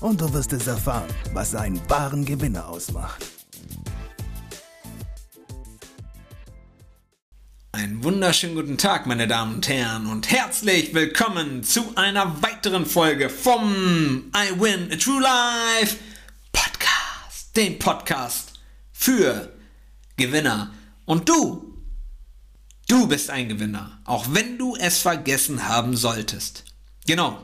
und du wirst es erfahren, was einen wahren Gewinner ausmacht. Einen wunderschönen guten Tag, meine Damen und Herren, und herzlich willkommen zu einer weiteren Folge vom I Win a True Life Podcast, dem Podcast für Gewinner. Und du, du bist ein Gewinner, auch wenn du es vergessen haben solltest. Genau,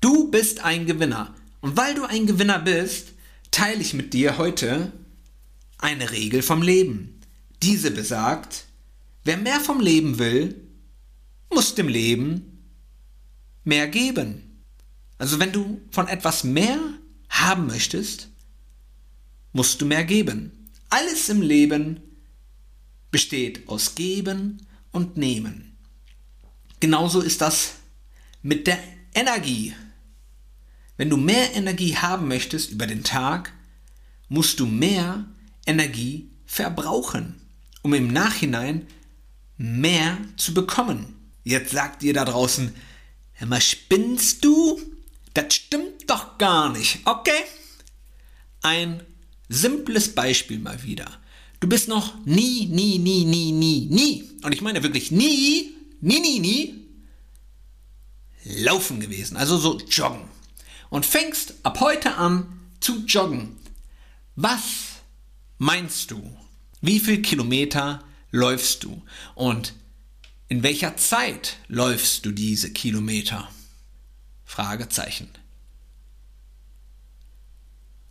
du bist ein Gewinner. Und weil du ein Gewinner bist, teile ich mit dir heute eine Regel vom Leben. Diese besagt, wer mehr vom Leben will, muss dem Leben mehr geben. Also wenn du von etwas mehr haben möchtest, musst du mehr geben. Alles im Leben besteht aus Geben und Nehmen. Genauso ist das mit der Energie. Wenn du mehr Energie haben möchtest über den Tag, musst du mehr Energie verbrauchen, um im Nachhinein mehr zu bekommen. Jetzt sagt ihr da draußen, immer spinnst du? Das stimmt doch gar nicht, okay? Ein simples Beispiel mal wieder. Du bist noch nie, nie, nie, nie, nie, nie, und ich meine wirklich nie, nie, nie, nie, laufen gewesen, also so joggen und fängst ab heute an zu joggen. Was meinst du? Wie viel Kilometer läufst du? Und in welcher Zeit läufst du diese Kilometer? Fragezeichen.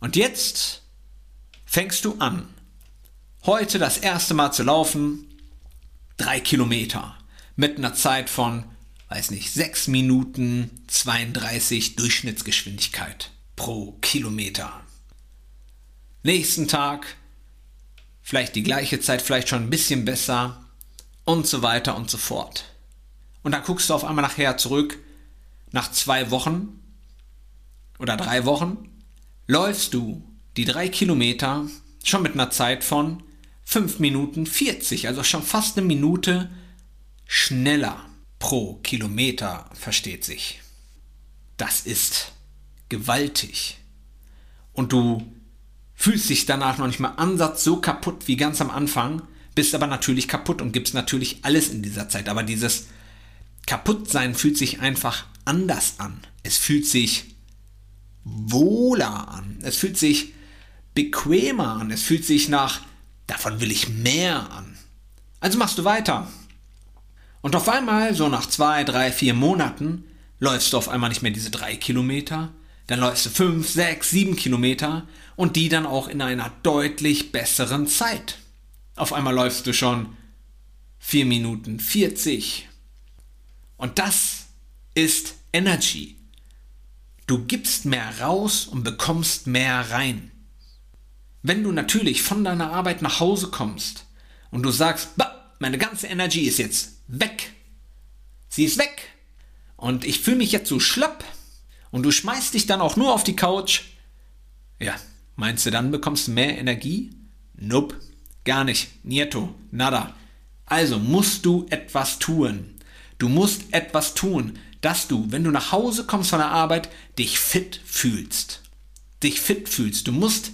Und jetzt fängst du an, heute das erste Mal zu laufen, drei Kilometer mit einer Zeit von weiß nicht, 6 Minuten 32 Durchschnittsgeschwindigkeit pro Kilometer. Nächsten Tag vielleicht die gleiche Zeit, vielleicht schon ein bisschen besser und so weiter und so fort. Und dann guckst du auf einmal nachher zurück, nach zwei Wochen oder drei Wochen, läufst du die drei Kilometer schon mit einer Zeit von 5 Minuten 40, also schon fast eine Minute schneller pro Kilometer, versteht sich. Das ist gewaltig. Und du fühlst dich danach noch nicht mal ansatz so kaputt wie ganz am Anfang, bist aber natürlich kaputt und gibst natürlich alles in dieser Zeit. Aber dieses Kaputtsein fühlt sich einfach anders an. Es fühlt sich wohler an. Es fühlt sich bequemer an. Es fühlt sich nach, davon will ich mehr an. Also machst du weiter. Und auf einmal, so nach zwei, drei, vier Monaten, läufst du auf einmal nicht mehr diese drei Kilometer, dann läufst du fünf, sechs, sieben Kilometer und die dann auch in einer deutlich besseren Zeit. Auf einmal läufst du schon vier Minuten 40. Und das ist Energy. Du gibst mehr raus und bekommst mehr rein. Wenn du natürlich von deiner Arbeit nach Hause kommst und du sagst, bah, meine ganze Energy ist jetzt weg. Sie ist weg. Und ich fühle mich jetzt so schlapp. Und du schmeißt dich dann auch nur auf die Couch. Ja, meinst du, dann bekommst du mehr Energie? Nope, gar nicht. Nieto, nada. Also musst du etwas tun. Du musst etwas tun, dass du, wenn du nach Hause kommst von der Arbeit, dich fit fühlst. Dich fit fühlst. Du musst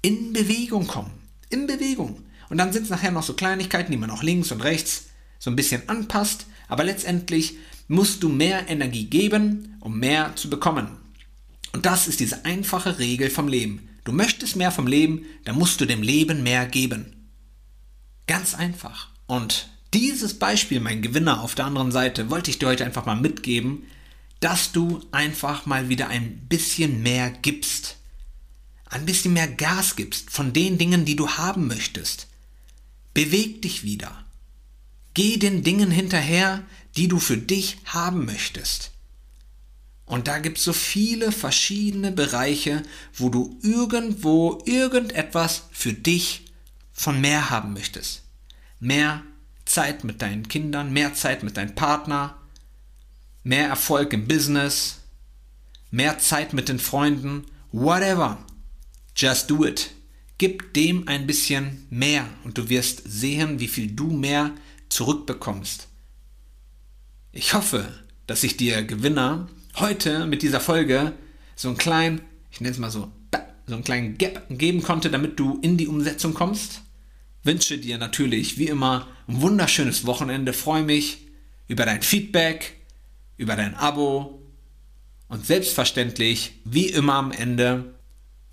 in Bewegung kommen. In Bewegung. Und dann sind es nachher noch so Kleinigkeiten, die man auch links und rechts so ein bisschen anpasst. Aber letztendlich musst du mehr Energie geben, um mehr zu bekommen. Und das ist diese einfache Regel vom Leben. Du möchtest mehr vom Leben, dann musst du dem Leben mehr geben. Ganz einfach. Und dieses Beispiel, mein Gewinner auf der anderen Seite, wollte ich dir heute einfach mal mitgeben, dass du einfach mal wieder ein bisschen mehr gibst. Ein bisschen mehr Gas gibst von den Dingen, die du haben möchtest. Beweg dich wieder. Geh den Dingen hinterher, die du für dich haben möchtest. Und da gibt es so viele verschiedene Bereiche, wo du irgendwo irgendetwas für dich von mehr haben möchtest. Mehr Zeit mit deinen Kindern, mehr Zeit mit deinem Partner, mehr Erfolg im Business, mehr Zeit mit den Freunden, whatever. Just do it. Gib dem ein bisschen mehr und du wirst sehen, wie viel du mehr zurückbekommst. Ich hoffe, dass ich dir Gewinner heute mit dieser Folge so einen kleinen, ich nenne es mal so, so einen kleinen Gap geben konnte, damit du in die Umsetzung kommst. Wünsche dir natürlich wie immer ein wunderschönes Wochenende, freue mich über dein Feedback, über dein Abo und selbstverständlich, wie immer am Ende,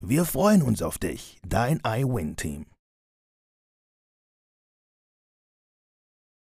Wir freuen uns auf dich, dein iWin-Team.